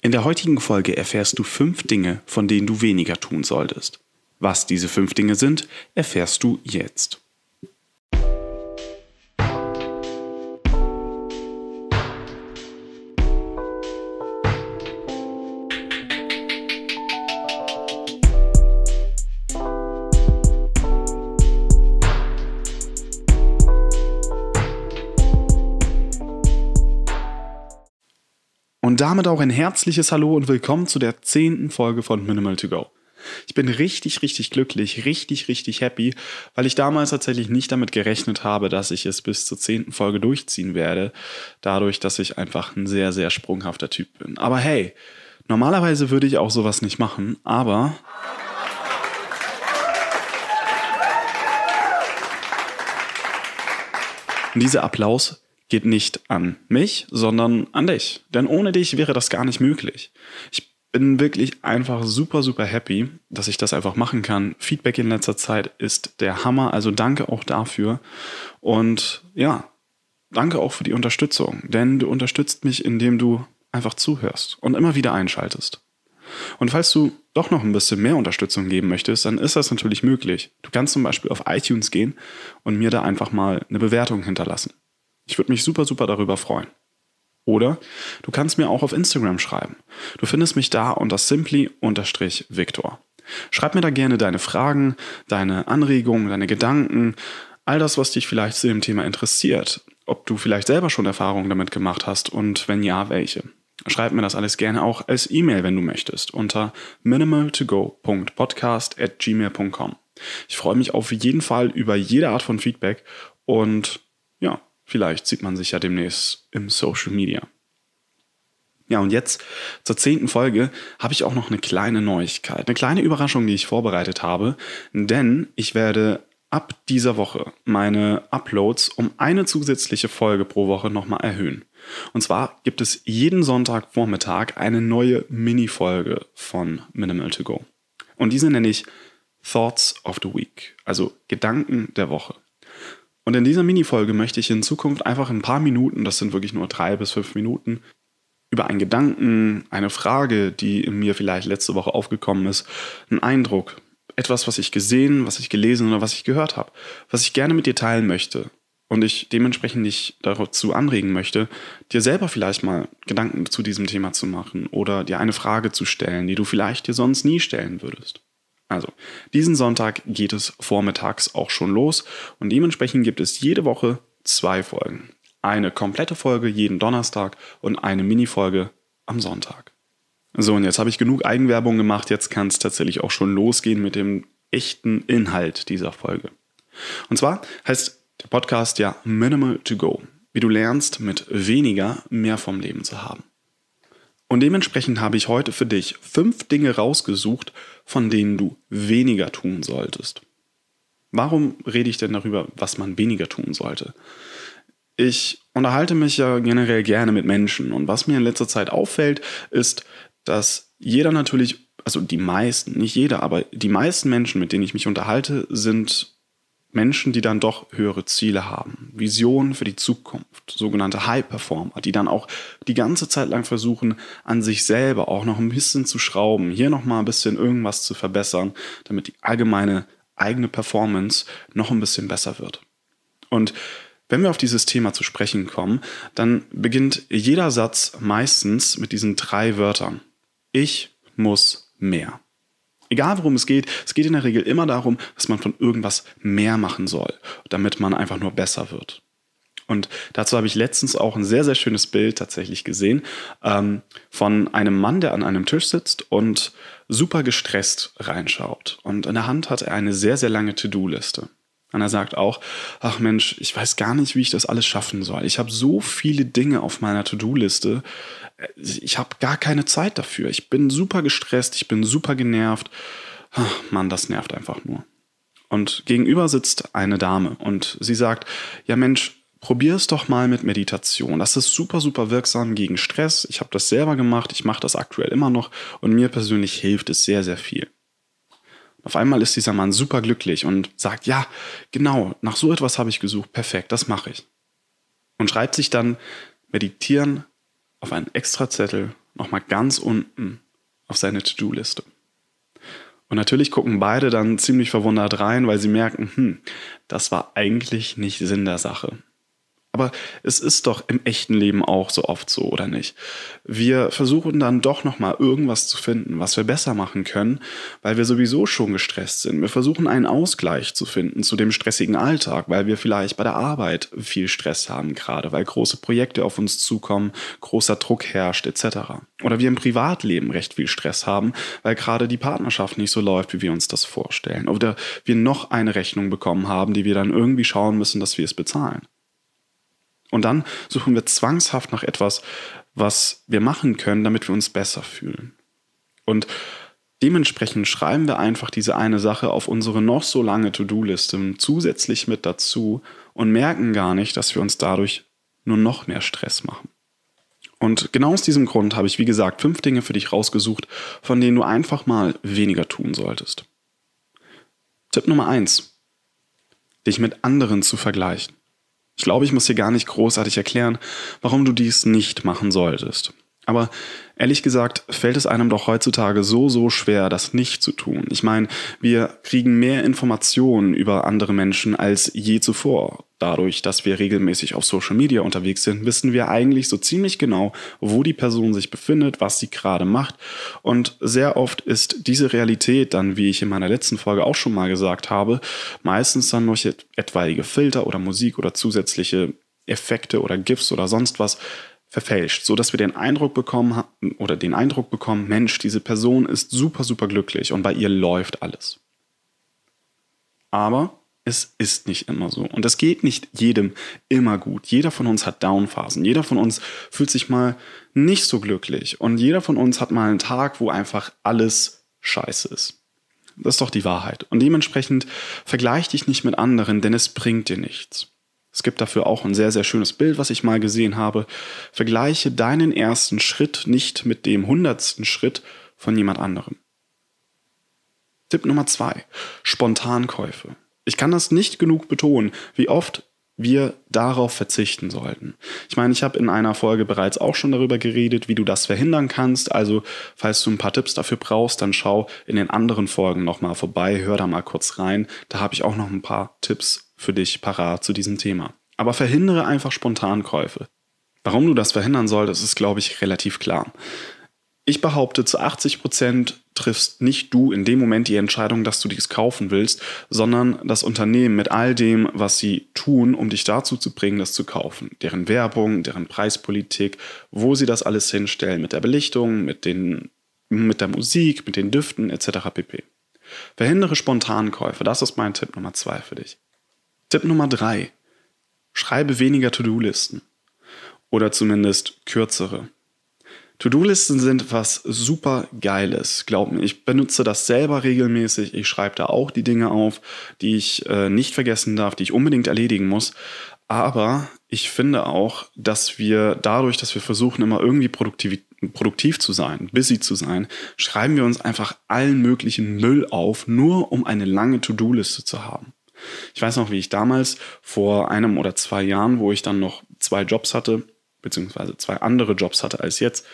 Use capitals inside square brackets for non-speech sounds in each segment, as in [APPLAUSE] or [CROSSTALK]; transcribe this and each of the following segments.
In der heutigen Folge erfährst du fünf Dinge, von denen du weniger tun solltest. Was diese fünf Dinge sind, erfährst du jetzt. Und damit auch ein herzliches Hallo und willkommen zu der zehnten Folge von Minimal to Go. Ich bin richtig, richtig glücklich, richtig, richtig happy, weil ich damals tatsächlich nicht damit gerechnet habe, dass ich es bis zur zehnten Folge durchziehen werde, dadurch, dass ich einfach ein sehr, sehr sprunghafter Typ bin. Aber hey, normalerweise würde ich auch sowas nicht machen, aber dieser Applaus geht nicht an mich, sondern an dich. Denn ohne dich wäre das gar nicht möglich. Ich bin wirklich einfach super, super happy, dass ich das einfach machen kann. Feedback in letzter Zeit ist der Hammer, also danke auch dafür. Und ja, danke auch für die Unterstützung, denn du unterstützt mich, indem du einfach zuhörst und immer wieder einschaltest. Und falls du doch noch ein bisschen mehr Unterstützung geben möchtest, dann ist das natürlich möglich. Du kannst zum Beispiel auf iTunes gehen und mir da einfach mal eine Bewertung hinterlassen. Ich würde mich super, super darüber freuen. Oder du kannst mir auch auf Instagram schreiben. Du findest mich da unter simply-victor. Schreib mir da gerne deine Fragen, deine Anregungen, deine Gedanken, all das, was dich vielleicht zu dem Thema interessiert. Ob du vielleicht selber schon Erfahrungen damit gemacht hast und wenn ja, welche. Schreib mir das alles gerne auch als E-Mail, wenn du möchtest, unter minimaltogo.podcast at gmail.com. Ich freue mich auf jeden Fall über jede Art von Feedback und ja, Vielleicht sieht man sich ja demnächst im Social Media. Ja, und jetzt zur zehnten Folge habe ich auch noch eine kleine Neuigkeit, eine kleine Überraschung, die ich vorbereitet habe, denn ich werde ab dieser Woche meine Uploads um eine zusätzliche Folge pro Woche nochmal erhöhen. Und zwar gibt es jeden Sonntagvormittag eine neue Mini-Folge von Minimal to Go. Und diese nenne ich Thoughts of the Week, also Gedanken der Woche. Und in dieser Mini-Folge möchte ich in Zukunft einfach ein paar Minuten, das sind wirklich nur drei bis fünf Minuten, über einen Gedanken, eine Frage, die in mir vielleicht letzte Woche aufgekommen ist, einen Eindruck, etwas, was ich gesehen, was ich gelesen oder was ich gehört habe, was ich gerne mit dir teilen möchte und ich dementsprechend dich dazu anregen möchte, dir selber vielleicht mal Gedanken zu diesem Thema zu machen oder dir eine Frage zu stellen, die du vielleicht dir sonst nie stellen würdest. Also, diesen Sonntag geht es vormittags auch schon los und dementsprechend gibt es jede Woche zwei Folgen. Eine komplette Folge jeden Donnerstag und eine Mini-Folge am Sonntag. So, und jetzt habe ich genug Eigenwerbung gemacht, jetzt kann es tatsächlich auch schon losgehen mit dem echten Inhalt dieser Folge. Und zwar heißt der Podcast ja Minimal to Go, wie du lernst, mit weniger mehr vom Leben zu haben. Und dementsprechend habe ich heute für dich fünf Dinge rausgesucht, von denen du weniger tun solltest. Warum rede ich denn darüber, was man weniger tun sollte? Ich unterhalte mich ja generell gerne mit Menschen und was mir in letzter Zeit auffällt, ist, dass jeder natürlich, also die meisten, nicht jeder, aber die meisten Menschen, mit denen ich mich unterhalte, sind Menschen, die dann doch höhere Ziele haben, Visionen für die Zukunft, sogenannte High Performer, die dann auch die ganze Zeit lang versuchen, an sich selber auch noch ein bisschen zu schrauben, hier noch mal ein bisschen irgendwas zu verbessern, damit die allgemeine eigene Performance noch ein bisschen besser wird. Und wenn wir auf dieses Thema zu sprechen kommen, dann beginnt jeder Satz meistens mit diesen drei Wörtern. Ich muss mehr. Egal worum es geht, es geht in der Regel immer darum, dass man von irgendwas mehr machen soll, damit man einfach nur besser wird. Und dazu habe ich letztens auch ein sehr, sehr schönes Bild tatsächlich gesehen ähm, von einem Mann, der an einem Tisch sitzt und super gestresst reinschaut. Und in der Hand hat er eine sehr, sehr lange To-Do-Liste. Und er sagt auch, ach Mensch, ich weiß gar nicht, wie ich das alles schaffen soll. Ich habe so viele Dinge auf meiner To-Do-Liste. Ich habe gar keine Zeit dafür. Ich bin super gestresst, ich bin super genervt. Ach, Mann, das nervt einfach nur. Und gegenüber sitzt eine Dame und sie sagt, ja Mensch, probier es doch mal mit Meditation. Das ist super, super wirksam gegen Stress. Ich habe das selber gemacht, ich mache das aktuell immer noch und mir persönlich hilft es sehr, sehr viel. Auf einmal ist dieser Mann super glücklich und sagt, ja, genau, nach so etwas habe ich gesucht, perfekt, das mache ich. Und schreibt sich dann Meditieren auf einen extra Zettel nochmal ganz unten auf seine To-Do-Liste. Und natürlich gucken beide dann ziemlich verwundert rein, weil sie merken, hm, das war eigentlich nicht Sinn der Sache. Aber es ist doch im echten Leben auch so oft so, oder nicht? Wir versuchen dann doch nochmal irgendwas zu finden, was wir besser machen können, weil wir sowieso schon gestresst sind. Wir versuchen einen Ausgleich zu finden zu dem stressigen Alltag, weil wir vielleicht bei der Arbeit viel Stress haben gerade, weil große Projekte auf uns zukommen, großer Druck herrscht etc. Oder wir im Privatleben recht viel Stress haben, weil gerade die Partnerschaft nicht so läuft, wie wir uns das vorstellen. Oder wir noch eine Rechnung bekommen haben, die wir dann irgendwie schauen müssen, dass wir es bezahlen. Und dann suchen wir zwangshaft nach etwas, was wir machen können, damit wir uns besser fühlen. Und dementsprechend schreiben wir einfach diese eine Sache auf unsere noch so lange To-Do-Liste zusätzlich mit dazu und merken gar nicht, dass wir uns dadurch nur noch mehr Stress machen. Und genau aus diesem Grund habe ich, wie gesagt, fünf Dinge für dich rausgesucht, von denen du einfach mal weniger tun solltest. Tipp Nummer eins: Dich mit anderen zu vergleichen. Ich glaube, ich muss dir gar nicht großartig erklären, warum du dies nicht machen solltest. Aber ehrlich gesagt fällt es einem doch heutzutage so, so schwer, das nicht zu tun. Ich meine, wir kriegen mehr Informationen über andere Menschen als je zuvor. Dadurch, dass wir regelmäßig auf Social Media unterwegs sind, wissen wir eigentlich so ziemlich genau, wo die Person sich befindet, was sie gerade macht. Und sehr oft ist diese Realität dann, wie ich in meiner letzten Folge auch schon mal gesagt habe, meistens dann durch etwaige Filter oder Musik oder zusätzliche Effekte oder GIFs oder sonst was verfälscht, so dass wir den Eindruck bekommen oder den Eindruck bekommen, Mensch, diese Person ist super super glücklich und bei ihr läuft alles. Aber es ist nicht immer so. Und es geht nicht jedem immer gut. Jeder von uns hat Downphasen. Jeder von uns fühlt sich mal nicht so glücklich. Und jeder von uns hat mal einen Tag, wo einfach alles scheiße ist. Das ist doch die Wahrheit. Und dementsprechend vergleich dich nicht mit anderen, denn es bringt dir nichts. Es gibt dafür auch ein sehr, sehr schönes Bild, was ich mal gesehen habe. Vergleiche deinen ersten Schritt nicht mit dem hundertsten Schritt von jemand anderem. Tipp Nummer zwei: Spontankäufe. Ich kann das nicht genug betonen, wie oft wir darauf verzichten sollten. Ich meine, ich habe in einer Folge bereits auch schon darüber geredet, wie du das verhindern kannst. Also, falls du ein paar Tipps dafür brauchst, dann schau in den anderen Folgen nochmal vorbei, hör da mal kurz rein. Da habe ich auch noch ein paar Tipps für dich parat zu diesem Thema. Aber verhindere einfach Spontankäufe. Warum du das verhindern solltest, ist, glaube ich, relativ klar. Ich behaupte, zu 80 Prozent triffst nicht du in dem Moment die Entscheidung, dass du dies kaufen willst, sondern das Unternehmen mit all dem, was sie tun, um dich dazu zu bringen, das zu kaufen. Deren Werbung, deren Preispolitik, wo sie das alles hinstellen, mit der Belichtung, mit, den, mit der Musik, mit den Düften etc. pp. Verhindere Spontankäufe, das ist mein Tipp Nummer zwei für dich. Tipp Nummer drei: Schreibe weniger To-Do-Listen. Oder zumindest kürzere. To-Do-Listen sind was super Geiles. Glaub mir, ich benutze das selber regelmäßig. Ich schreibe da auch die Dinge auf, die ich äh, nicht vergessen darf, die ich unbedingt erledigen muss. Aber ich finde auch, dass wir dadurch, dass wir versuchen, immer irgendwie produktiv, produktiv zu sein, busy zu sein, schreiben wir uns einfach allen möglichen Müll auf, nur um eine lange To-Do-Liste zu haben. Ich weiß noch, wie ich damals vor einem oder zwei Jahren, wo ich dann noch zwei Jobs hatte, beziehungsweise zwei andere Jobs hatte als jetzt,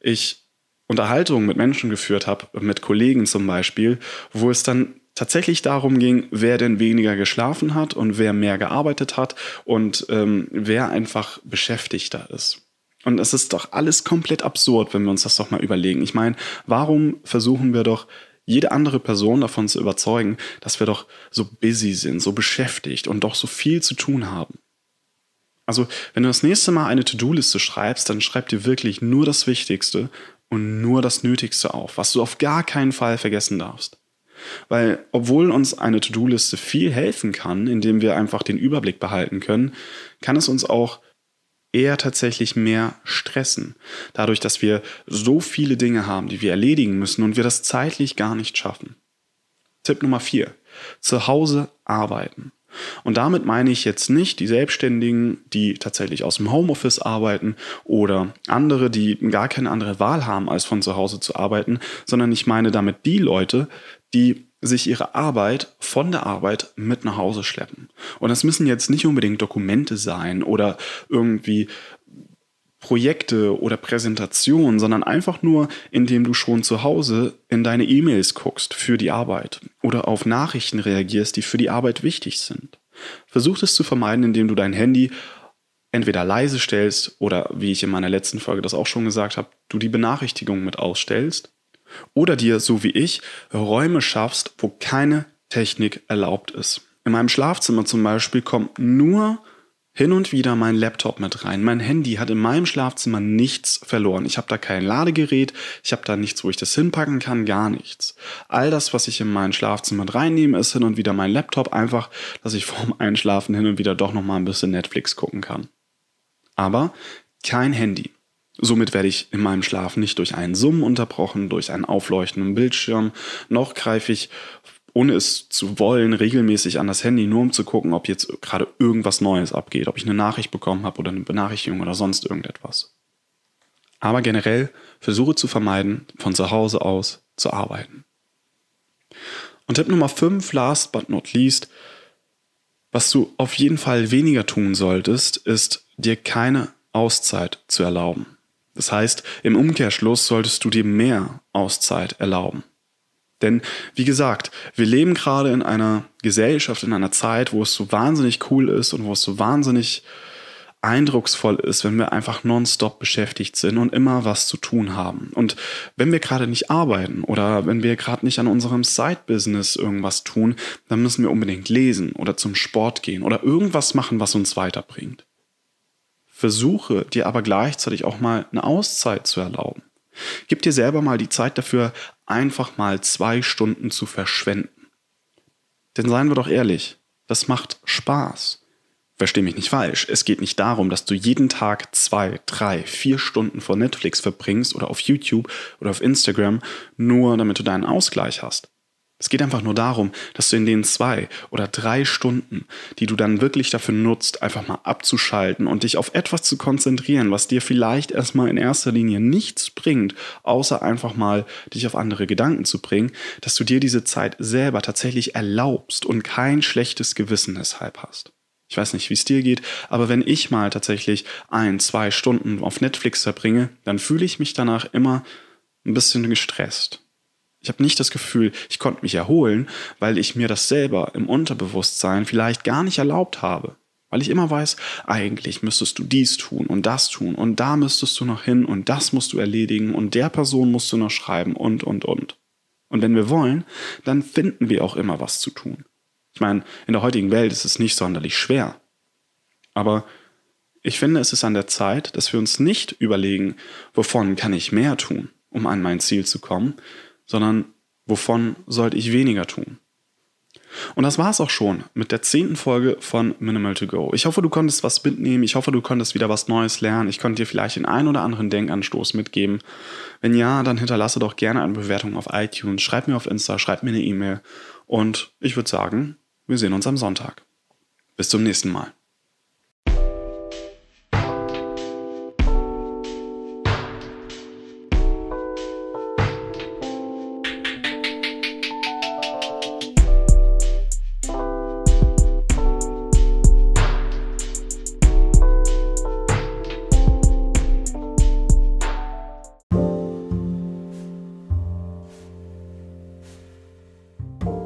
ich Unterhaltungen mit Menschen geführt habe, mit Kollegen zum Beispiel, wo es dann tatsächlich darum ging, wer denn weniger geschlafen hat und wer mehr gearbeitet hat und ähm, wer einfach beschäftigter ist. Und es ist doch alles komplett absurd, wenn wir uns das doch mal überlegen. Ich meine, warum versuchen wir doch jede andere Person davon zu überzeugen, dass wir doch so busy sind, so beschäftigt und doch so viel zu tun haben? Also, wenn du das nächste Mal eine To-Do-Liste schreibst, dann schreib dir wirklich nur das Wichtigste und nur das Nötigste auf, was du auf gar keinen Fall vergessen darfst. Weil, obwohl uns eine To-Do-Liste viel helfen kann, indem wir einfach den Überblick behalten können, kann es uns auch eher tatsächlich mehr stressen. Dadurch, dass wir so viele Dinge haben, die wir erledigen müssen und wir das zeitlich gar nicht schaffen. Tipp Nummer vier: Zu Hause arbeiten. Und damit meine ich jetzt nicht die Selbstständigen, die tatsächlich aus dem Homeoffice arbeiten oder andere, die gar keine andere Wahl haben, als von zu Hause zu arbeiten, sondern ich meine damit die Leute, die sich ihre Arbeit von der Arbeit mit nach Hause schleppen. Und das müssen jetzt nicht unbedingt Dokumente sein oder irgendwie Projekte oder Präsentationen, sondern einfach nur, indem du schon zu Hause in deine E-Mails guckst für die Arbeit oder auf Nachrichten reagierst, die für die Arbeit wichtig sind. Versuch es zu vermeiden, indem du dein Handy entweder leise stellst oder, wie ich in meiner letzten Folge das auch schon gesagt habe, du die Benachrichtigung mit ausstellst oder dir, so wie ich, Räume schaffst, wo keine Technik erlaubt ist. In meinem Schlafzimmer zum Beispiel kommt nur hin und wieder mein Laptop mit rein. Mein Handy hat in meinem Schlafzimmer nichts verloren. Ich habe da kein Ladegerät, ich habe da nichts, wo ich das hinpacken kann, gar nichts. All das, was ich in mein Schlafzimmer mit reinnehme, ist hin und wieder mein Laptop, einfach, dass ich [LAUGHS] vorm Einschlafen hin und wieder doch noch mal ein bisschen Netflix gucken kann. Aber kein Handy. Somit werde ich in meinem Schlaf nicht durch einen Summen unterbrochen, durch einen aufleuchtenden Bildschirm, noch greife ich ohne es zu wollen, regelmäßig an das Handy, nur um zu gucken, ob jetzt gerade irgendwas Neues abgeht, ob ich eine Nachricht bekommen habe oder eine Benachrichtigung oder sonst irgendetwas. Aber generell versuche zu vermeiden, von zu Hause aus zu arbeiten. Und Tipp Nummer 5, last but not least, was du auf jeden Fall weniger tun solltest, ist dir keine Auszeit zu erlauben. Das heißt, im Umkehrschluss solltest du dir mehr Auszeit erlauben. Denn wie gesagt, wir leben gerade in einer Gesellschaft, in einer Zeit, wo es so wahnsinnig cool ist und wo es so wahnsinnig eindrucksvoll ist, wenn wir einfach nonstop beschäftigt sind und immer was zu tun haben. Und wenn wir gerade nicht arbeiten oder wenn wir gerade nicht an unserem Side-Business irgendwas tun, dann müssen wir unbedingt lesen oder zum Sport gehen oder irgendwas machen, was uns weiterbringt. Versuche dir aber gleichzeitig auch mal eine Auszeit zu erlauben. Gib dir selber mal die Zeit dafür, einfach mal zwei Stunden zu verschwenden. Denn seien wir doch ehrlich, das macht Spaß. Versteh mich nicht falsch. Es geht nicht darum, dass du jeden Tag zwei, drei, vier Stunden vor Netflix verbringst oder auf YouTube oder auf Instagram, nur damit du deinen Ausgleich hast. Es geht einfach nur darum, dass du in den zwei oder drei Stunden, die du dann wirklich dafür nutzt, einfach mal abzuschalten und dich auf etwas zu konzentrieren, was dir vielleicht erstmal in erster Linie nichts bringt, außer einfach mal dich auf andere Gedanken zu bringen, dass du dir diese Zeit selber tatsächlich erlaubst und kein schlechtes Gewissen deshalb hast. Ich weiß nicht, wie es dir geht, aber wenn ich mal tatsächlich ein, zwei Stunden auf Netflix verbringe, dann fühle ich mich danach immer ein bisschen gestresst ich habe nicht das Gefühl, ich konnte mich erholen, weil ich mir das selber im Unterbewusstsein vielleicht gar nicht erlaubt habe. Weil ich immer weiß, eigentlich müsstest du dies tun und das tun und da müsstest du noch hin und das musst du erledigen und der Person musst du noch schreiben und, und, und. Und wenn wir wollen, dann finden wir auch immer was zu tun. Ich meine, in der heutigen Welt ist es nicht sonderlich schwer. Aber ich finde, es ist an der Zeit, dass wir uns nicht überlegen, wovon kann ich mehr tun, um an mein Ziel zu kommen, sondern wovon sollte ich weniger tun? Und das war es auch schon mit der zehnten Folge von Minimal to Go. Ich hoffe, du konntest was mitnehmen. Ich hoffe, du konntest wieder was Neues lernen. Ich konnte dir vielleicht den einen oder anderen Denkanstoß mitgeben. Wenn ja, dann hinterlasse doch gerne eine Bewertung auf iTunes. Schreib mir auf Insta, schreib mir eine E-Mail. Und ich würde sagen, wir sehen uns am Sonntag. Bis zum nächsten Mal.